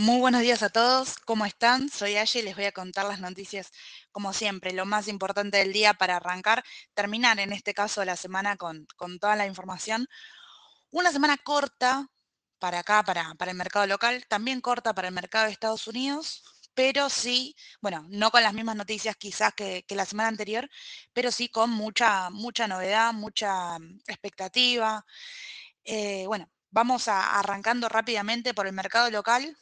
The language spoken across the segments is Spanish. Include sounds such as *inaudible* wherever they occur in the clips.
Muy buenos días a todos, ¿cómo están? Soy Aye y les voy a contar las noticias, como siempre, lo más importante del día para arrancar, terminar en este caso la semana con, con toda la información. Una semana corta para acá, para, para el mercado local, también corta para el mercado de Estados Unidos, pero sí, bueno, no con las mismas noticias quizás que, que la semana anterior, pero sí con mucha, mucha novedad, mucha mm, expectativa. Eh, bueno, vamos a, arrancando rápidamente por el mercado local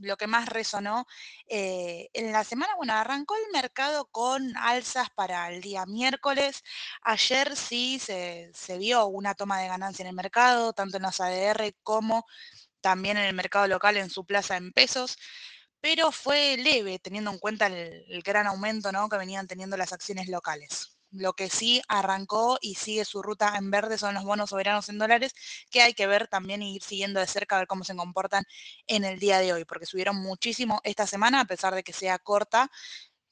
lo que más resonó eh, en la semana, bueno, arrancó el mercado con alzas para el día miércoles. Ayer sí se, vio una toma de ganancia en el mercado, tanto en los ADR como también en el mercado local en su plaza en pesos pero fue leve teniendo en cuenta el, el, gran aumento ¿no? que venían teniendo las acciones locales. Lo que sí arrancó y sigue su ruta en verde son los bonos soberanos en dólares, que hay que ver también y ir siguiendo de cerca a ver cómo se comportan en el día de hoy, porque subieron muchísimo esta semana, a pesar de que sea corta,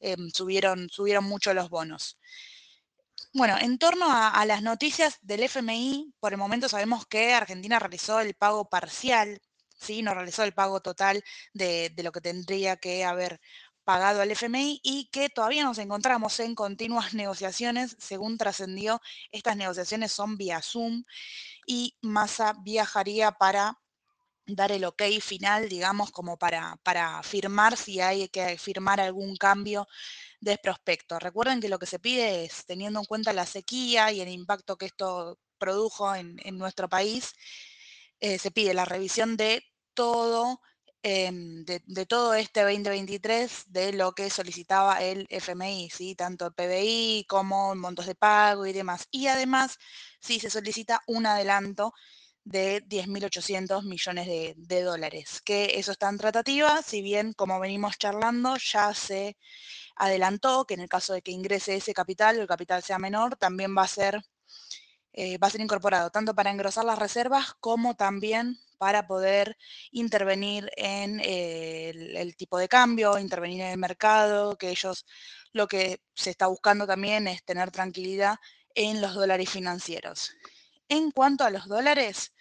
eh, subieron, subieron mucho los bonos. Bueno, en torno a, a, las noticias del FMI, por el momento sabemos que Argentina realizó el pago parcial, ¿sí? no realizó el pago total de, de lo que tendría que haber pagado al FMI y que todavía nos encontramos en continuas *laughs* negociaciones. Según trascendió, estas negociaciones son vía Zoom y Massa viajaría para dar el ok final, digamos, como para, para firmar si hay que firmar algún cambio de prospecto. Recuerden que lo que se pide es, teniendo en cuenta la sequía y el impacto que esto produjo en, en nuestro país, eh, se pide la revisión de todo Em, de, todo este 2023 de lo que solicitaba el FMI, ¿sí? tanto el PBI como montos de pago y demás. Y además, sí se solicita un adelanto de 10.800 millones de, de, dólares, que eso está en tratativa, si bien como venimos charlando ya se adelantó que en el caso de que ingrese ese capital o el capital sea menor, también va a ser, eh, va a ser incorporado tanto para engrosar las reservas como también para poder intervenir en el, el, tipo de cambio, intervenir en el mercado, que ellos lo que se está buscando también es tener tranquilidad en los dólares financieros. En cuanto a los dólares,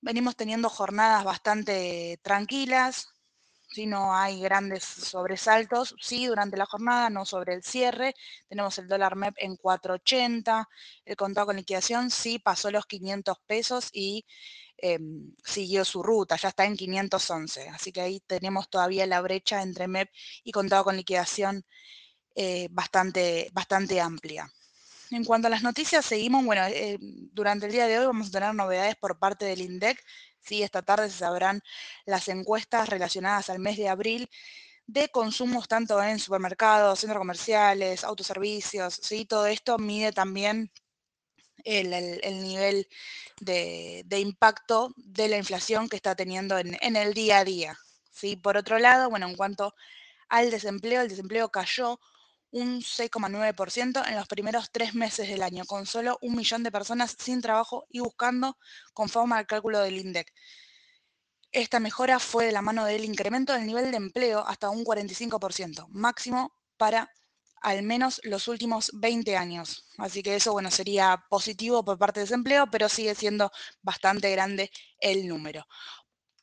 venimos teniendo jornadas bastante tranquilas, si no hay grandes sobresaltos, sí, durante la jornada, no sobre el cierre. Tenemos el dólar MEP en 4.80, el contado con liquidación sí pasó los 500 pesos y eh, siguió su ruta, ya está en 511, así que ahí tenemos todavía la brecha entre MEP y contado con liquidación eh, bastante, bastante amplia. En cuanto a las noticias, seguimos, bueno, eh, durante el día de hoy vamos a tener novedades por parte del INDEC, ¿sí? esta tarde se sabrán las encuestas relacionadas al mes de abril de consumos tanto en supermercados, centros comerciales, autoservicios, ¿sí? todo esto mide también el, el, el nivel de, impacto de la inflación que está teniendo en, en, el día a día. ¿sí? Por otro lado, bueno, en cuanto al desempleo, el desempleo cayó un 6,9% en los primeros tres meses del año, con solo un millón de personas sin trabajo y buscando conforme al cálculo del INDEC. Esta mejora fue de la mano del incremento del nivel de empleo hasta un 45%, máximo para al menos los últimos 20 años. Así que eso, bueno, sería positivo por parte del desempleo, pero sigue siendo bastante grande el número.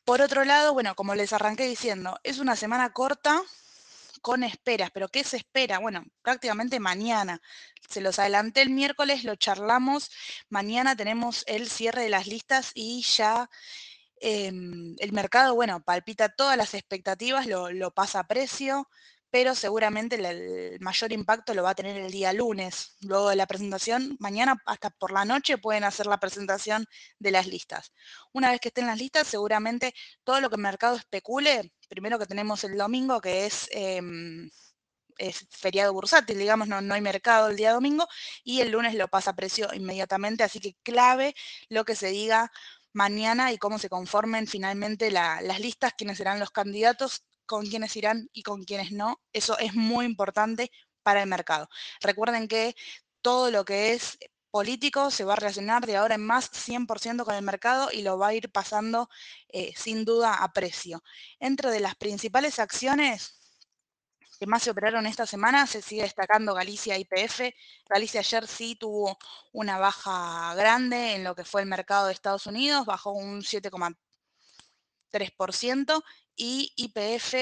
Por otro lado, bueno, como les arranqué diciendo, es una semana corta con esperas, pero ¿qué se espera? Bueno, prácticamente mañana. Se los adelanté el miércoles, lo charlamos. Mañana tenemos el cierre de las listas y ya eh, el mercado, bueno, palpita todas las expectativas, lo, lo pasa a precio pero seguramente el, mayor impacto lo va a tener el día lunes, luego de la presentación. Mañana hasta por la noche pueden hacer la presentación de las listas. Una vez que estén las listas, seguramente todo lo que el mercado especule, primero que tenemos el domingo, que es... Es feriado bursátil, digamos, no, no, hay mercado el día domingo, y el lunes lo pasa a precio inmediatamente, así que clave lo que se diga mañana y cómo se conformen finalmente la, las listas, quiénes serán los candidatos, con quiénes irán y con quiénes no. Eso es muy importante para el mercado. Recuerden que todo lo que es político se va a relacionar de ahora en más 100% con el mercado y lo va a ir pasando eh, sin duda a precio. Entre de las principales acciones que más se operaron esta semana, se sigue destacando Galicia IPF. Galicia ayer sí tuvo una baja grande en lo que fue el mercado de Estados Unidos, bajó un 7,3% y IPF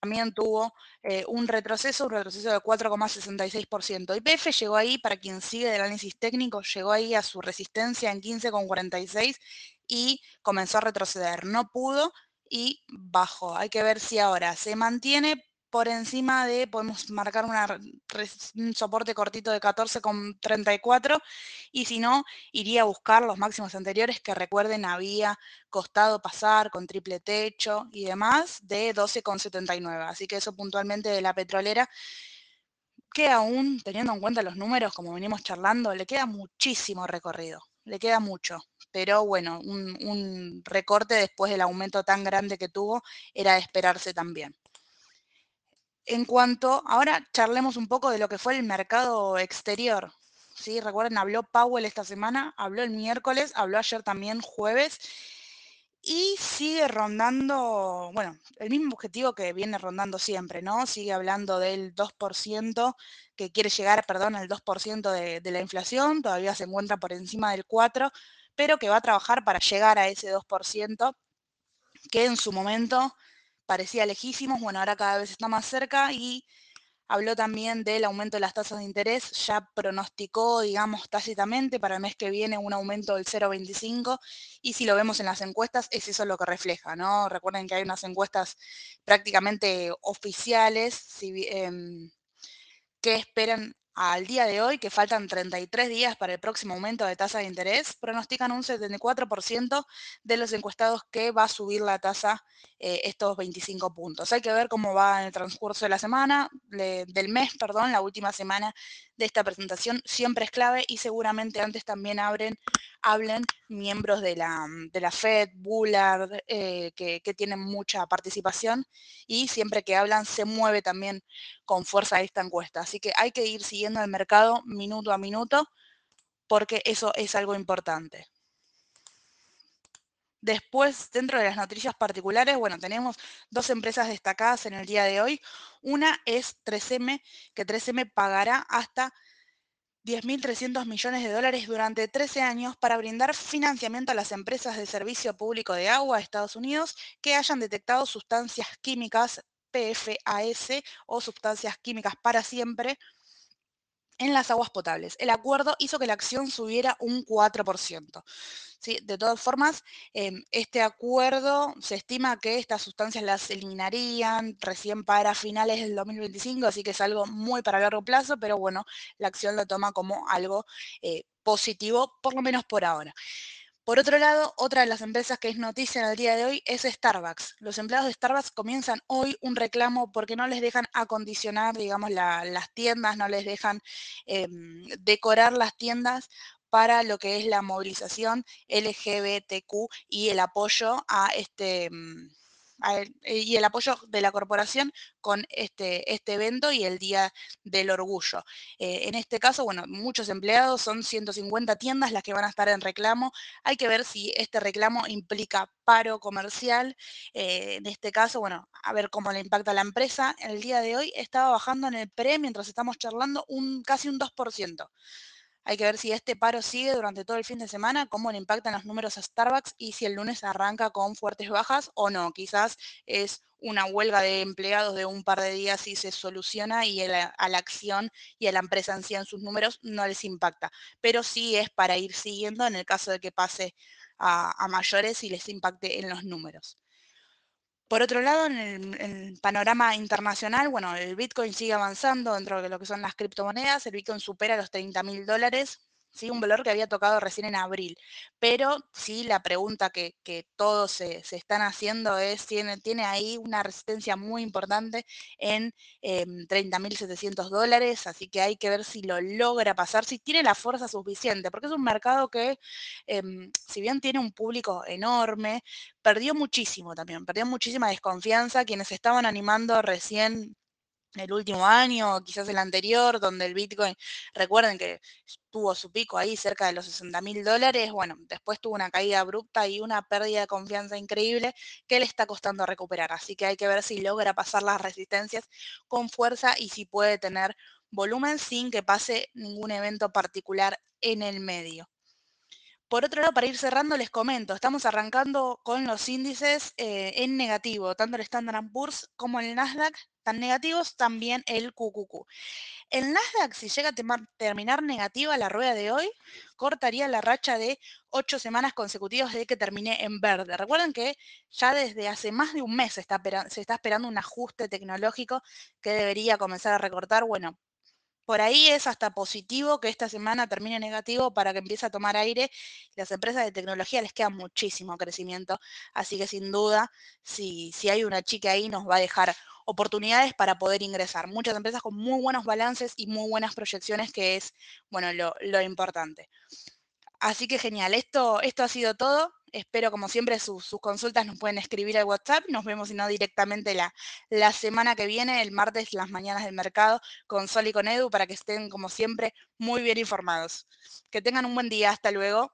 también tuvo eh, un retroceso, un retroceso de 4,66%. IPF llegó ahí, para quien sigue del análisis técnico, llegó ahí a su resistencia en 15,46 y comenzó a retroceder. No pudo y bajó. Hay que ver si ahora se mantiene por encima de, podemos marcar un soporte cortito de 14,34 y si no, iría a buscar los máximos anteriores que recuerden había costado pasar con triple techo y demás de 12,79. Así que eso puntualmente de la petrolera que aún, teniendo en cuenta los números, como venimos charlando, le queda muchísimo recorrido, le queda mucho. Pero bueno, un, un recorte después del aumento tan grande que tuvo era de esperarse también en cuanto, ahora charlemos un poco de lo que fue el mercado exterior. ¿sí? Recuerden, habló Powell esta semana, habló el miércoles, habló ayer también jueves y sigue rondando, bueno, el mismo objetivo que viene rondando siempre, ¿no? Sigue hablando del 2%, que quiere llegar, perdón, al 2% de, de la inflación, todavía se encuentra por encima del 4%, pero que va a trabajar para llegar a ese 2%, que en su momento parecía lejísimos, bueno, ahora cada vez está más cerca y habló también del aumento de las tasas de interés, ya pronosticó, digamos, tácitamente para el mes que viene un aumento del 0,25 y si lo vemos en las encuestas es eso lo que refleja, ¿no? Recuerden que hay unas encuestas prácticamente oficiales si, eh, que esperan al día de hoy, que faltan 33 días para el próximo aumento de tasa de interés, pronostican un 74% de los encuestados que va a subir la tasa eh, estos 25 puntos. Hay que ver cómo va en el transcurso de la semana, del mes, perdón, la última semana de esta presentación siempre es clave y seguramente antes también abren, hablen miembros de la, de la FED, Bullard, eh, que, que tienen mucha participación y siempre que hablan se mueve también con fuerza esta encuesta. Así que hay que ir siguiendo el mercado minuto a minuto porque eso es algo importante. Después, dentro de las noticias particulares, bueno, tenemos dos empresas destacadas en el día de hoy. Una es 3M, que 3M pagará hasta 10.300 millones de dólares durante 13 años para brindar financiamiento a las empresas de servicio público de agua de Estados Unidos que hayan detectado sustancias químicas PFAS o sustancias químicas para siempre en las aguas potables. El acuerdo hizo que la acción subiera un 4%. ¿sí? De todas formas, em, este acuerdo se estima que estas sustancias las eliminarían recién para finales del 2025, así que es algo muy para largo plazo, pero bueno, la acción lo toma como algo eh, positivo, por lo menos por ahora. Por otro lado, otra de las empresas que es noticia en el día de hoy es Starbucks. Los empleados de Starbucks comienzan hoy un reclamo porque no les dejan acondicionar, digamos, las tiendas, no les dejan em, decorar las tiendas para lo que es la movilización LGBTQ y el apoyo a este em, y el apoyo de la corporación con este, este evento y el Día del Orgullo. Eh, en este caso, bueno, muchos empleados, son 150 tiendas las que van a estar en reclamo. Hay que ver si este reclamo implica paro comercial. Eh, en este caso, bueno, a ver cómo le impacta a la empresa. El día de hoy estaba bajando en el pre, mientras estamos charlando, un, casi un 2%. Hay que ver si este paro sigue durante todo el fin de semana, cómo le impactan los números a Starbucks y si el lunes arranca con fuertes bajas o no. Quizás es una huelga de empleados de un par de días y se soluciona y a la acción y a la empresa en sí en sus números no les impacta. Pero sí es para ir siguiendo en el caso de que pase a, a mayores y les impacte en los números. Por otro lado, en el, panorama internacional, bueno, el Bitcoin sigue avanzando dentro de lo que son las criptomonedas. El Bitcoin supera los 30 mil dólares ¿sí? un valor que había tocado recién en abril. Pero sí, la pregunta que, todos se, están haciendo es, tiene, tiene ahí una resistencia muy importante en eh, 30.700 dólares, así que hay que ver si lo logra pasar, si tiene la fuerza suficiente, porque es un mercado que, em, si bien tiene un público enorme, perdió muchísimo también, perdió muchísima desconfianza. Quienes estaban animando recién el último año, quizás el anterior, donde el Bitcoin, recuerden que tuvo su pico ahí cerca de los 60 mil dólares, bueno, después tuvo una caída abrupta y una pérdida de confianza increíble que le está costando recuperar. Así que hay que ver si logra pasar las resistencias con fuerza y si puede tener volumen sin que pase ningún evento particular en el medio. Por otro lado, para ir cerrando, les comento, estamos arrancando con los índices eh, en negativo, tanto el Standard Poor's como el Nasdaq, negativos, también el QQQ. El Nasdaq, si llega a terminar negativa la rueda de hoy, cortaría la racha de ocho semanas consecutivas de que termine en verde. Recuerden que ya desde hace más de un mes se está, se está esperando un ajuste tecnológico que debería comenzar a recortar. Bueno, por ahí es hasta positivo que esta semana termine negativo para que empiece a tomar aire. Las empresas de tecnología les queda muchísimo crecimiento, así que sin duda, si, si hay una chica ahí, nos va a dejar oportunidades para poder ingresar. Muchas empresas con muy buenos balances y muy buenas proyecciones, que es, bueno, lo, importante. Así que genial, esto, esto ha sido todo. Espero, como siempre, sus, consultas nos pueden escribir al WhatsApp. Nos vemos, si no, directamente la, la semana que viene, el martes, las mañanas del mercado, con Sol y con Edu, para que estén, como siempre, muy bien informados. Que tengan un buen día. Hasta luego.